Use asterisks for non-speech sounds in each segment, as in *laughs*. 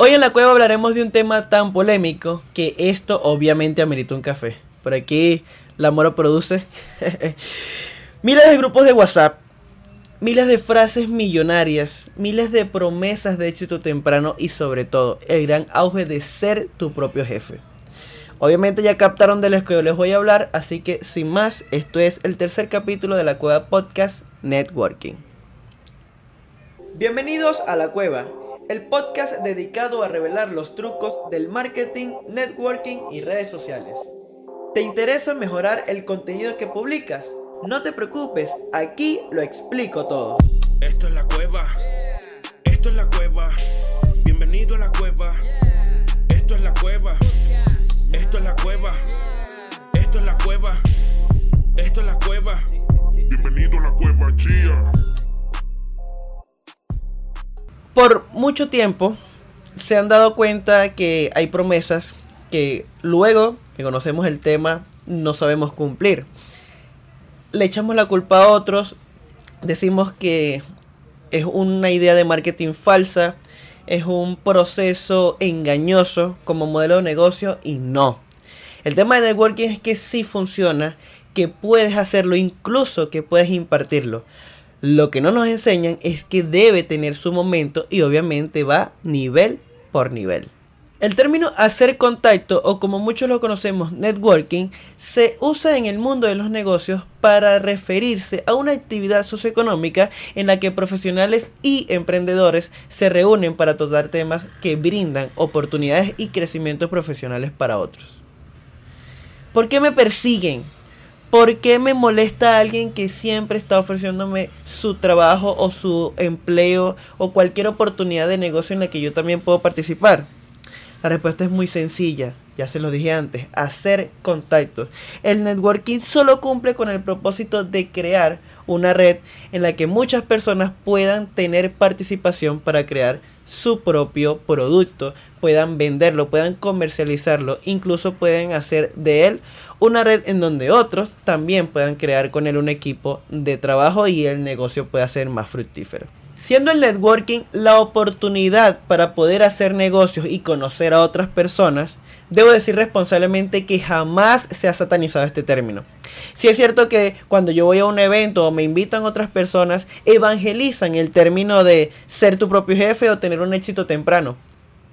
Hoy en la cueva hablaremos de un tema tan polémico que esto obviamente amerita un café. Por aquí la Moro produce *laughs* miles de grupos de WhatsApp, miles de frases millonarias, miles de promesas de éxito temprano y sobre todo el gran auge de ser tu propio jefe. Obviamente ya captaron de lo que les voy a hablar, así que sin más, esto es el tercer capítulo de la Cueva Podcast Networking. Bienvenidos a la Cueva, el podcast dedicado a revelar los trucos del marketing, networking y redes sociales. ¿Te interesa mejorar el contenido que publicas? No te preocupes, aquí lo explico todo. Esto es la cueva. Esto es la cueva. Bienvenido a la cueva. Esto es la cueva. Esto es la cueva. Esto es la cueva. Esto es la cueva. Bienvenido a la cueva, chía. Por mucho tiempo se han dado cuenta que hay promesas que luego que conocemos el tema no sabemos cumplir. Le echamos la culpa a otros, decimos que es una idea de marketing falsa, es un proceso engañoso como modelo de negocio y no. El tema de networking es que sí funciona, que puedes hacerlo, incluso que puedes impartirlo. Lo que no nos enseñan es que debe tener su momento y obviamente va nivel por nivel. El término hacer contacto o como muchos lo conocemos networking se usa en el mundo de los negocios para referirse a una actividad socioeconómica en la que profesionales y emprendedores se reúnen para tratar temas que brindan oportunidades y crecimientos profesionales para otros. ¿Por qué me persiguen? ¿Por qué me molesta alguien que siempre está ofreciéndome su trabajo o su empleo o cualquier oportunidad de negocio en la que yo también puedo participar? La respuesta es muy sencilla, ya se lo dije antes, hacer contactos. El networking solo cumple con el propósito de crear una red en la que muchas personas puedan tener participación para crear su propio producto, puedan venderlo, puedan comercializarlo, incluso pueden hacer de él una red en donde otros también puedan crear con él un equipo de trabajo y el negocio pueda ser más fructífero. Siendo el networking la oportunidad para poder hacer negocios y conocer a otras personas, debo decir responsablemente que jamás se ha satanizado este término. Si es cierto que cuando yo voy a un evento o me invitan otras personas, evangelizan el término de ser tu propio jefe o tener un éxito temprano.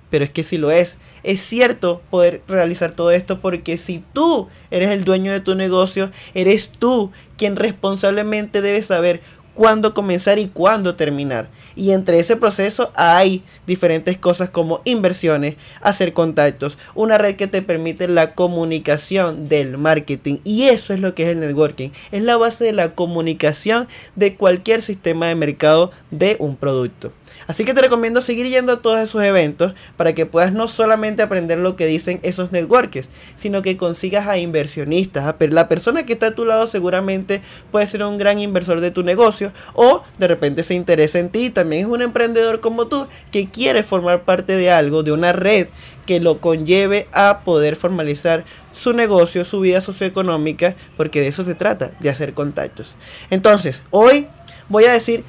Pero es que si lo es, es cierto poder realizar todo esto porque si tú eres el dueño de tu negocio, eres tú quien responsablemente debe saber cuándo comenzar y cuándo terminar. Y entre ese proceso hay diferentes cosas como inversiones, hacer contactos, una red que te permite la comunicación del marketing. Y eso es lo que es el networking. Es la base de la comunicación de cualquier sistema de mercado de un producto. Así que te recomiendo seguir yendo a todos esos eventos para que puedas no solamente aprender lo que dicen esos networkers, sino que consigas a inversionistas. La persona que está a tu lado seguramente puede ser un gran inversor de tu negocio o de repente se interesa en ti. También es un emprendedor como tú que quiere formar parte de algo, de una red que lo conlleve a poder formalizar su negocio, su vida socioeconómica, porque de eso se trata, de hacer contactos. Entonces, hoy voy a decir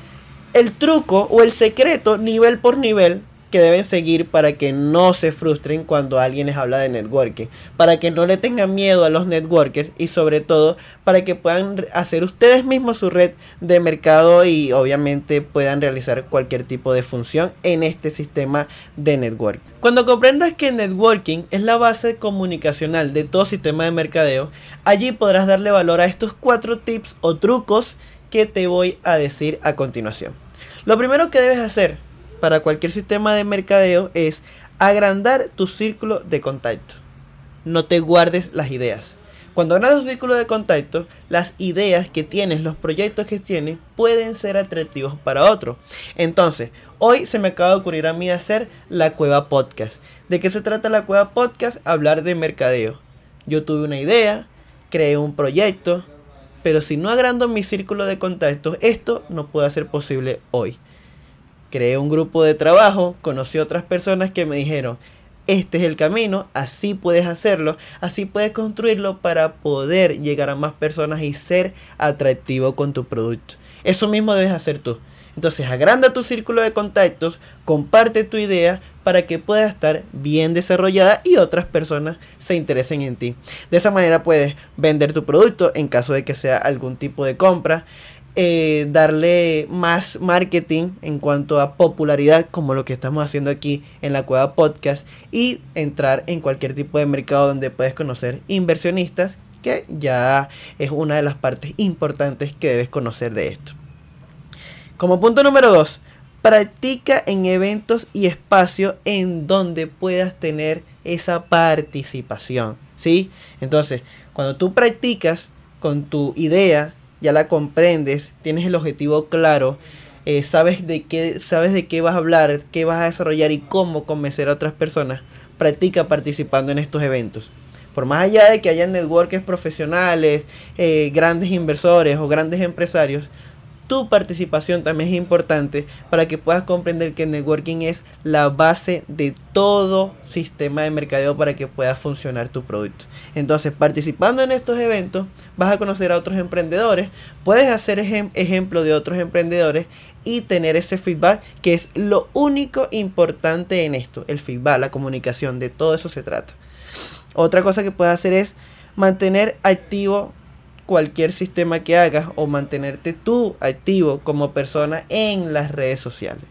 el truco o el secreto nivel por nivel que deben seguir para que no se frustren cuando alguien les habla de networking, para que no le tengan miedo a los networkers y sobre todo para que puedan hacer ustedes mismos su red de mercado y obviamente puedan realizar cualquier tipo de función en este sistema de networking. Cuando comprendas que networking es la base comunicacional de todo sistema de mercadeo, allí podrás darle valor a estos cuatro tips o trucos que te voy a decir a continuación. Lo primero que debes hacer para cualquier sistema de mercadeo es agrandar tu círculo de contacto. No te guardes las ideas. Cuando agrandas tu círculo de contacto, las ideas que tienes, los proyectos que tienes, pueden ser atractivos para otros. Entonces, hoy se me acaba de ocurrir a mí hacer la Cueva Podcast. ¿De qué se trata la Cueva Podcast? Hablar de mercadeo. Yo tuve una idea, creé un proyecto, pero si no agrando mi círculo de contactos, esto no puede ser posible hoy creé un grupo de trabajo, conocí otras personas que me dijeron, este es el camino, así puedes hacerlo, así puedes construirlo para poder llegar a más personas y ser atractivo con tu producto. Eso mismo debes hacer tú. Entonces agranda tu círculo de contactos, comparte tu idea para que pueda estar bien desarrollada y otras personas se interesen en ti. De esa manera puedes vender tu producto en caso de que sea algún tipo de compra. Eh, darle más marketing en cuanto a popularidad como lo que estamos haciendo aquí en la Cueva Podcast y entrar en cualquier tipo de mercado donde puedes conocer inversionistas que ya es una de las partes importantes que debes conocer de esto. Como punto número 2, practica en eventos y espacios en donde puedas tener esa participación, ¿sí? Entonces, cuando tú practicas con tu idea, ya la comprendes, tienes el objetivo claro, eh, sabes, de qué, sabes de qué vas a hablar, qué vas a desarrollar y cómo convencer a otras personas, practica participando en estos eventos. Por más allá de que haya networkers profesionales, eh, grandes inversores o grandes empresarios, tu participación también es importante para que puedas comprender que el networking es la base de todo sistema de mercadeo para que pueda funcionar tu producto. Entonces, participando en estos eventos, vas a conocer a otros emprendedores, puedes hacer ejemplo de otros emprendedores y tener ese feedback que es lo único importante en esto, el feedback, la comunicación, de todo eso se trata. Otra cosa que puedes hacer es mantener activo cualquier sistema que hagas o mantenerte tú activo como persona en las redes sociales.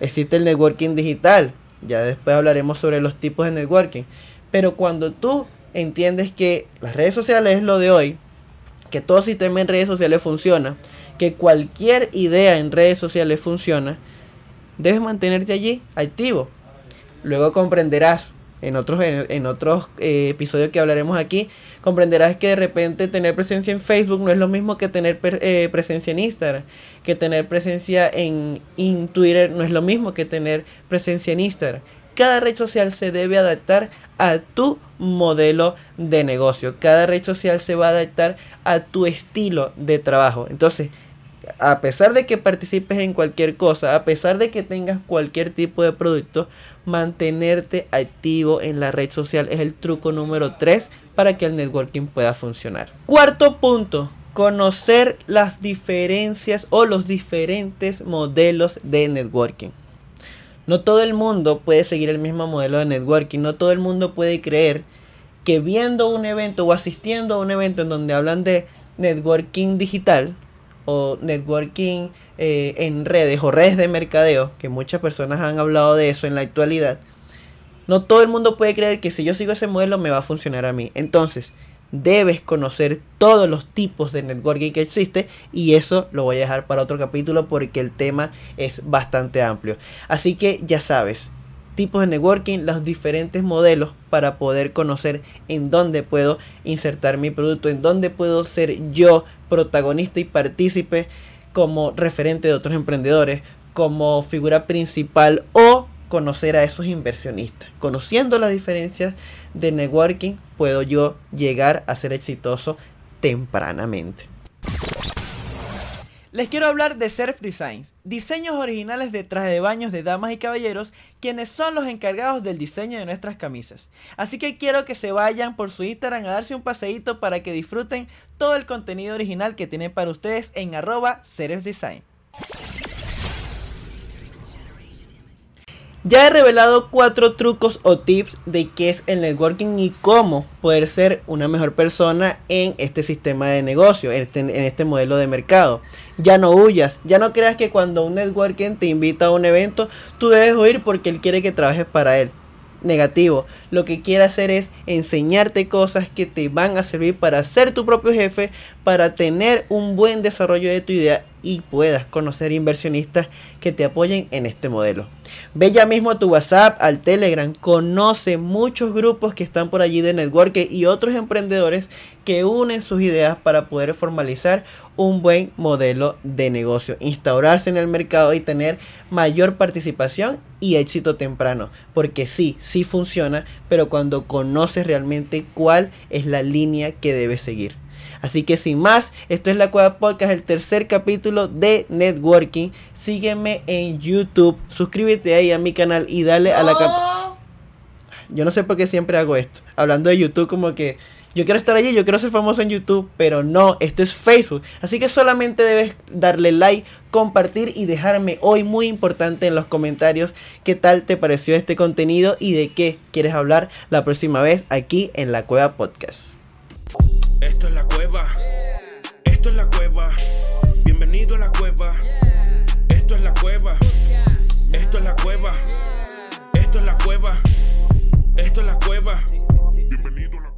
Existe el networking digital, ya después hablaremos sobre los tipos de networking, pero cuando tú entiendes que las redes sociales es lo de hoy, que todo sistema en redes sociales funciona, que cualquier idea en redes sociales funciona, debes mantenerte allí activo. Luego comprenderás en otros, en, otros eh, episodios que hablaremos aquí, comprenderás que de repente tener presencia en Facebook no es lo mismo que tener eh, presencia en Instagram, que tener presencia en, en Twitter no es lo mismo que tener presencia en Instagram. Cada red social se debe adaptar a tu modelo de negocio. Cada red social se va a adaptar a tu estilo de trabajo. Entonces, a pesar de que participes en cualquier cosa, a pesar de que tengas cualquier tipo de producto, mantenerte activo en la red social es el truco número 3 para que el networking pueda funcionar. Cuarto punto, conocer las diferencias o los diferentes modelos de networking. No todo el mundo puede seguir el mismo modelo de networking, no todo el mundo puede creer que viendo un evento o asistiendo a un evento en donde hablan de networking digital, o networking eh, en redes o redes de mercadeo, que muchas personas han hablado de eso en la actualidad, no todo el mundo puede creer que si yo sigo ese modelo me va a funcionar a mí. Entonces, debes conocer todos los tipos de networking que existe y eso lo voy a dejar para otro capítulo porque el tema es bastante amplio. Así que ya sabes, tipos de networking, los diferentes modelos para poder conocer en dónde puedo insertar mi producto, en dónde puedo ser yo protagonista y partícipe como referente de otros emprendedores, como figura principal o conocer a esos inversionistas. Conociendo las diferencias de networking, puedo yo llegar a ser exitoso tempranamente. Les quiero hablar de Surf Design, diseños originales de traje de baños de damas y caballeros, quienes son los encargados del diseño de nuestras camisas. Así que quiero que se vayan por su Instagram a darse un paseíto para que disfruten todo el contenido original que tienen para ustedes en arroba Design. Ya he revelado cuatro trucos o tips de qué es el networking y cómo poder ser una mejor persona en este sistema de negocio, en este, en este modelo de mercado. Ya no huyas, ya no creas que cuando un networking te invita a un evento, tú debes huir porque él quiere que trabajes para él negativo. Lo que quiere hacer es enseñarte cosas que te van a servir para ser tu propio jefe, para tener un buen desarrollo de tu idea y puedas conocer inversionistas que te apoyen en este modelo. Ve ya mismo a tu WhatsApp, al Telegram, conoce muchos grupos que están por allí de networking y otros emprendedores que unen sus ideas para poder formalizar un buen modelo de negocio, instaurarse en el mercado y tener mayor participación y éxito temprano. Porque sí, sí funciona, pero cuando conoces realmente cuál es la línea que debes seguir. Así que sin más, esto es la Cueva Podcast, el tercer capítulo de Networking. Sígueme en YouTube, suscríbete ahí a mi canal y dale a la campanita. Yo no sé por qué siempre hago esto. Hablando de YouTube como que yo quiero estar allí, yo quiero ser famoso en YouTube, pero no, esto es Facebook. Así que solamente debes darle like, compartir y dejarme hoy muy importante en los comentarios qué tal te pareció este contenido y de qué quieres hablar la próxima vez aquí en la Cueva Podcast. Esto es la cueva. Bienvenido a la cueva. Esto es la cueva. Esto es la cueva. Esto es la cueva. Esto es la cueva. Bienvenido a la cueva.